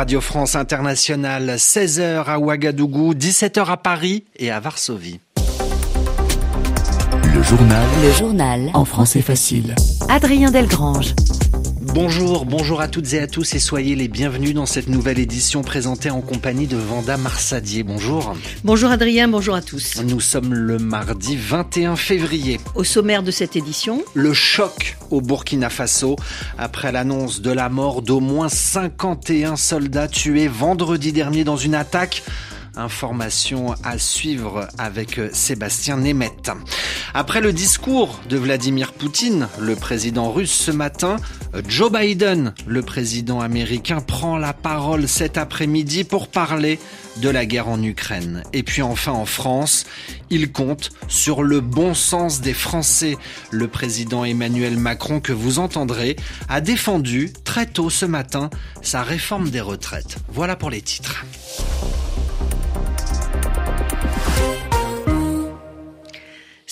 Radio France Internationale, 16h à Ouagadougou, 17h à Paris et à Varsovie. Le journal. Le journal. En français facile. Adrien Delgrange. Bonjour, bonjour à toutes et à tous et soyez les bienvenus dans cette nouvelle édition présentée en compagnie de Vanda Marsadier. Bonjour. Bonjour Adrien, bonjour à tous. Nous sommes le mardi 21 février. Au sommaire de cette édition, le choc au Burkina Faso après l'annonce de la mort d'au moins 51 soldats tués vendredi dernier dans une attaque Information à suivre avec Sébastien Nemeth. Après le discours de Vladimir Poutine, le président russe ce matin, Joe Biden, le président américain, prend la parole cet après-midi pour parler de la guerre en Ukraine. Et puis enfin en France, il compte sur le bon sens des Français. Le président Emmanuel Macron, que vous entendrez, a défendu très tôt ce matin sa réforme des retraites. Voilà pour les titres.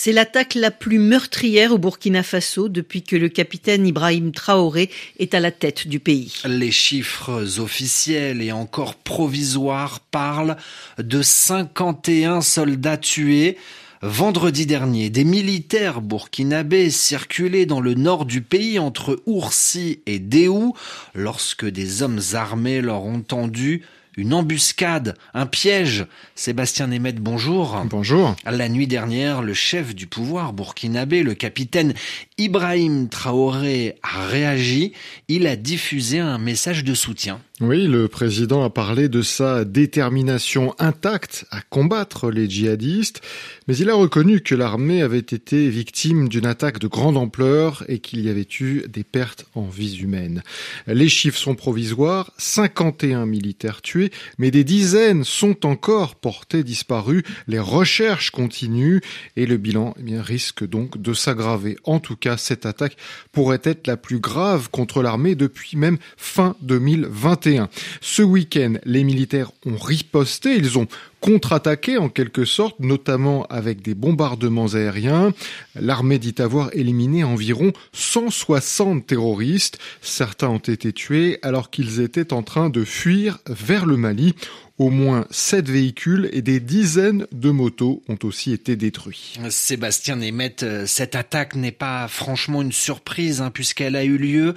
C'est l'attaque la plus meurtrière au Burkina Faso depuis que le capitaine Ibrahim Traoré est à la tête du pays. Les chiffres officiels et encore provisoires parlent de 51 soldats tués. Vendredi dernier, des militaires burkinabés circulaient dans le nord du pays entre Oursi et Déou lorsque des hommes armés leur ont tendu une embuscade, un piège. Sébastien Nemeth, bonjour. Bonjour. La nuit dernière, le chef du pouvoir burkinabé, le capitaine Ibrahim Traoré, a réagi. Il a diffusé un message de soutien. Oui, le président a parlé de sa détermination intacte à combattre les djihadistes, mais il a reconnu que l'armée avait été victime d'une attaque de grande ampleur et qu'il y avait eu des pertes en vies humaines. Les chiffres sont provisoires, 51 militaires tués, mais des dizaines sont encore portés disparus. Les recherches continuent et le bilan eh risque donc de s'aggraver. En tout cas, cette attaque pourrait être la plus grave contre l'armée depuis même fin 2021. Ce week-end, les militaires ont riposté, ils ont contre-attaqué en quelque sorte, notamment avec des bombardements aériens. L'armée dit avoir éliminé environ 160 terroristes. Certains ont été tués alors qu'ils étaient en train de fuir vers le Mali. Au moins sept véhicules et des dizaines de motos ont aussi été détruits. Sébastien Nemeth, euh, cette attaque n'est pas franchement une surprise hein, puisqu'elle a eu lieu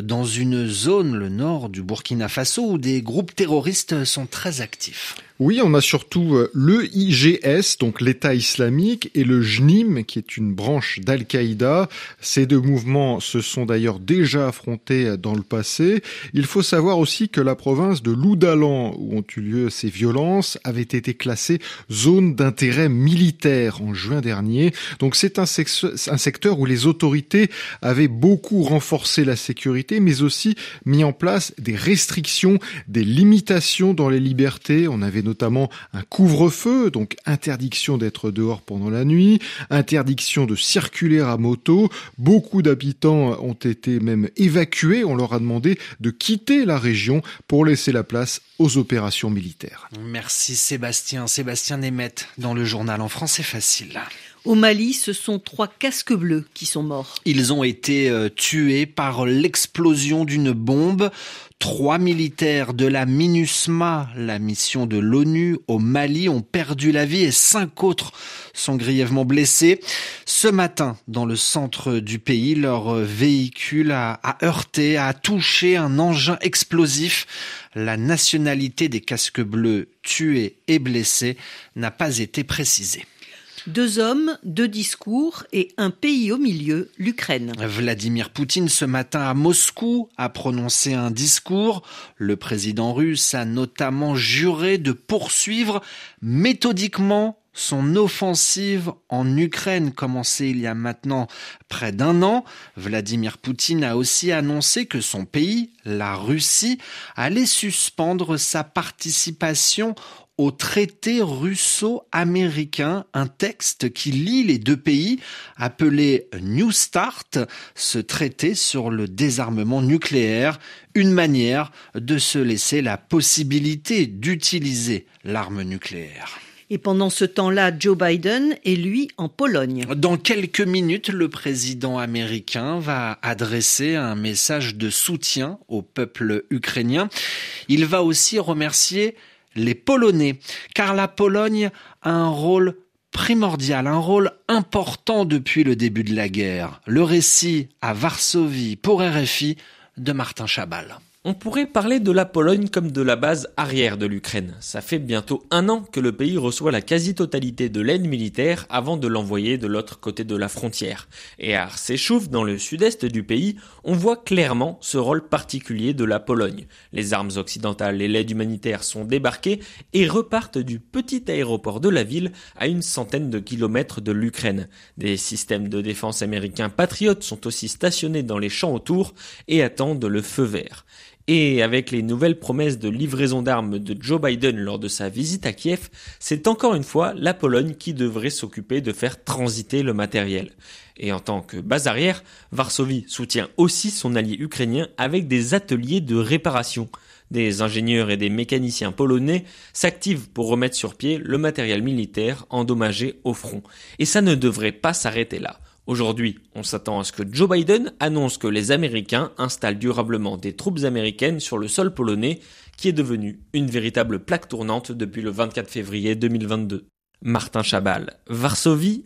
dans une zone, le nord du Burkina Faso, où des groupes terroristes sont très actifs. Oui, on a surtout euh, le IGS, donc l'État islamique, et le JNIM, qui est une branche d'Al-Qaïda. Ces deux mouvements se sont d'ailleurs déjà affrontés dans le passé. Il faut savoir aussi que la province de Loudalan, où ont eu lieu ces violences, avait été classée zone d'intérêt militaire en juin dernier. Donc c'est un secteur où les autorités avaient beaucoup renforcé la sécurité, mais aussi mis en place des restrictions, des limitations dans les libertés. On avait notamment un couvre-feu, donc interdiction d'être dehors pendant la nuit, interdiction de circuler à moto. Beaucoup d'habitants ont été même évacués. On leur a demandé de quitter la région pour laisser la place aux opérations militaires. Merci Sébastien. Sébastien Nemeth dans le journal En français facile. Au Mali, ce sont trois casques bleus qui sont morts. Ils ont été euh, tués par l'explosion d'une bombe. Trois militaires de la MINUSMA, la mission de l'ONU au Mali, ont perdu la vie et cinq autres sont grièvement blessés. Ce matin, dans le centre du pays, leur véhicule a, a heurté, a touché un engin explosif. La nationalité des casques bleus tués et blessés n'a pas été précisée. Deux hommes, deux discours et un pays au milieu, l'Ukraine. Vladimir Poutine ce matin à Moscou a prononcé un discours. Le président russe a notamment juré de poursuivre méthodiquement son offensive en Ukraine commencée il y a maintenant près d'un an. Vladimir Poutine a aussi annoncé que son pays, la Russie, allait suspendre sa participation au traité russo-américain, un texte qui lie les deux pays, appelé New Start, ce traité sur le désarmement nucléaire, une manière de se laisser la possibilité d'utiliser l'arme nucléaire. Et pendant ce temps-là, Joe Biden est lui en Pologne. Dans quelques minutes, le président américain va adresser un message de soutien au peuple ukrainien. Il va aussi remercier les Polonais, car la Pologne a un rôle primordial, un rôle important depuis le début de la guerre. Le récit à Varsovie pour RFI de Martin Chabal. On pourrait parler de la Pologne comme de la base arrière de l'Ukraine. Ça fait bientôt un an que le pays reçoit la quasi-totalité de l'aide militaire avant de l'envoyer de l'autre côté de la frontière. Et à Arséchouf, dans le sud-est du pays, on voit clairement ce rôle particulier de la Pologne. Les armes occidentales et l'aide humanitaire sont débarquées et repartent du petit aéroport de la ville à une centaine de kilomètres de l'Ukraine. Des systèmes de défense américains patriotes sont aussi stationnés dans les champs autour et attendent le feu vert. Et avec les nouvelles promesses de livraison d'armes de Joe Biden lors de sa visite à Kiev, c'est encore une fois la Pologne qui devrait s'occuper de faire transiter le matériel. Et en tant que base arrière, Varsovie soutient aussi son allié ukrainien avec des ateliers de réparation. Des ingénieurs et des mécaniciens polonais s'activent pour remettre sur pied le matériel militaire endommagé au front. Et ça ne devrait pas s'arrêter là. Aujourd'hui, on s'attend à ce que Joe Biden annonce que les Américains installent durablement des troupes américaines sur le sol polonais, qui est devenu une véritable plaque tournante depuis le 24 février 2022. Martin Chabal, Varsovie,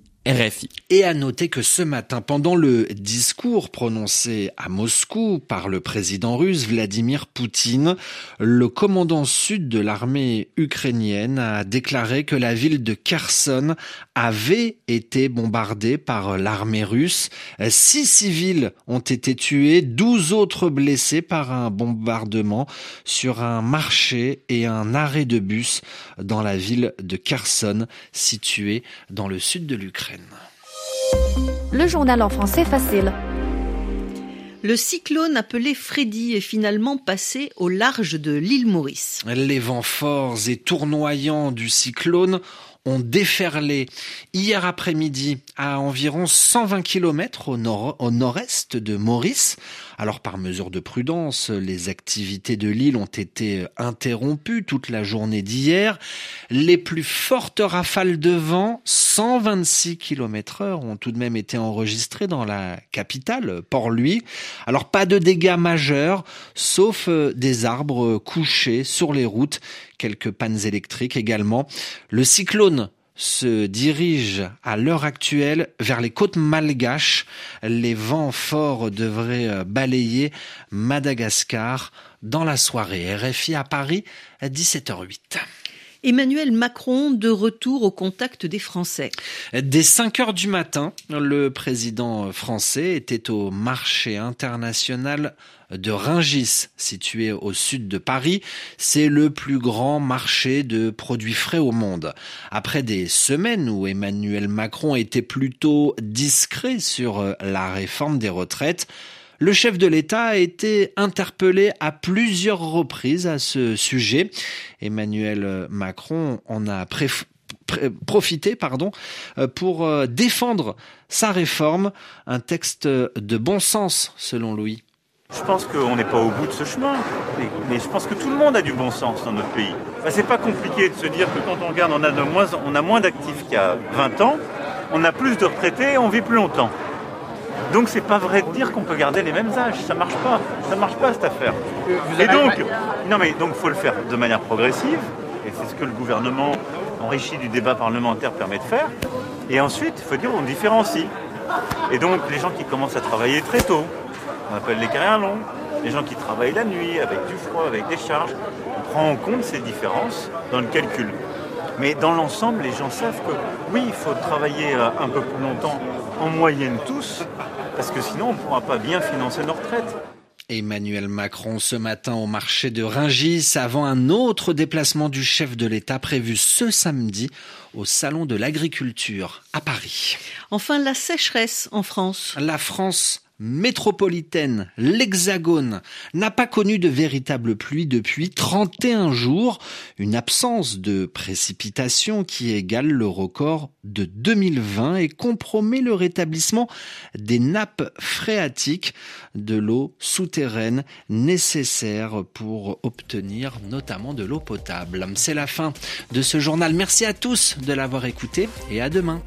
Et à noter que ce matin, pendant le discours prononcé à Moscou par le président russe Vladimir Poutine, le commandant sud de l'armée ukrainienne a déclaré que la ville de Kherson avait été bombardée par l'armée russe. Six civils ont été tués, douze autres blessés par un bombardement sur un marché et un arrêt de bus dans la ville de Kherson, située dans le sud de l'Ukraine. Le journal en français facile. Le cyclone appelé Freddy est finalement passé au large de l'île Maurice. Les vents forts et tournoyants du cyclone ont déferlé hier après-midi à environ 120 km au nord, au nord-est de Maurice. Alors par mesure de prudence, les activités de l'île ont été interrompues toute la journée d'hier. Les plus fortes rafales de vent, 126 km heure, ont tout de même été enregistrées dans la capitale, Port-Louis. Alors pas de dégâts majeurs, sauf des arbres couchés sur les routes, quelques pannes électriques également. Le cyclone se dirige à l'heure actuelle vers les côtes malgaches. Les vents forts devraient euh, balayer Madagascar dans la soirée. RFI à Paris à 17h08. Emmanuel Macron de retour au contact des Français. Dès 5 heures du matin, le président français était au marché international de Ringis, situé au sud de Paris. C'est le plus grand marché de produits frais au monde. Après des semaines où Emmanuel Macron était plutôt discret sur la réforme des retraites, le chef de l'État a été interpellé à plusieurs reprises à ce sujet. Emmanuel Macron en a profité pardon, pour défendre sa réforme, un texte de bon sens selon Louis. Je pense qu'on n'est pas au bout de ce chemin, mais, je pense que tout le monde a du bon sens dans notre pays. Enfin, c'est pas compliqué de se dire que quand on regarde, on a, moins, moins d'actifs qu'il y a 20 ans, on a plus de retraités, on vit plus longtemps. Donc c'est pas vrai de dire qu'on peut garder les mêmes âges, ça marche pas, ça marche pas cette affaire. Et donc, non mais donc faut le faire de manière progressive, et c'est ce que le gouvernement enrichi du débat parlementaire permet de faire. Et ensuite, il faut dire on différencie. Et donc les gens qui commencent à travailler très tôt, on appelle les carrières longues, les gens qui travaillent la nuit avec du froid, avec des charges, on prend en compte ces différences dans le calcul. Mais dans l'ensemble, les gens savent que oui, il faut travailler un peu plus longtemps, en moyenne tous, parce que sinon on ne pourra pas bien financer nos retraites. Emmanuel Macron ce matin au marché de Ringis avant un autre déplacement du chef de l'État prévu ce samedi au Salon de l'Agriculture à Paris. Enfin, la sécheresse en France. La France métropolitaine, l'Hexagone, n'a pas connu de véritable pluie depuis 31 jours, une absence de précipitation qui égale le record de 2020 et compromet le rétablissement des nappes phréatiques de l'eau souterraine nécessaire pour obtenir notamment de l'eau potable. C'est la fin de ce journal. Merci à tous de l'avoir écouté et à demain.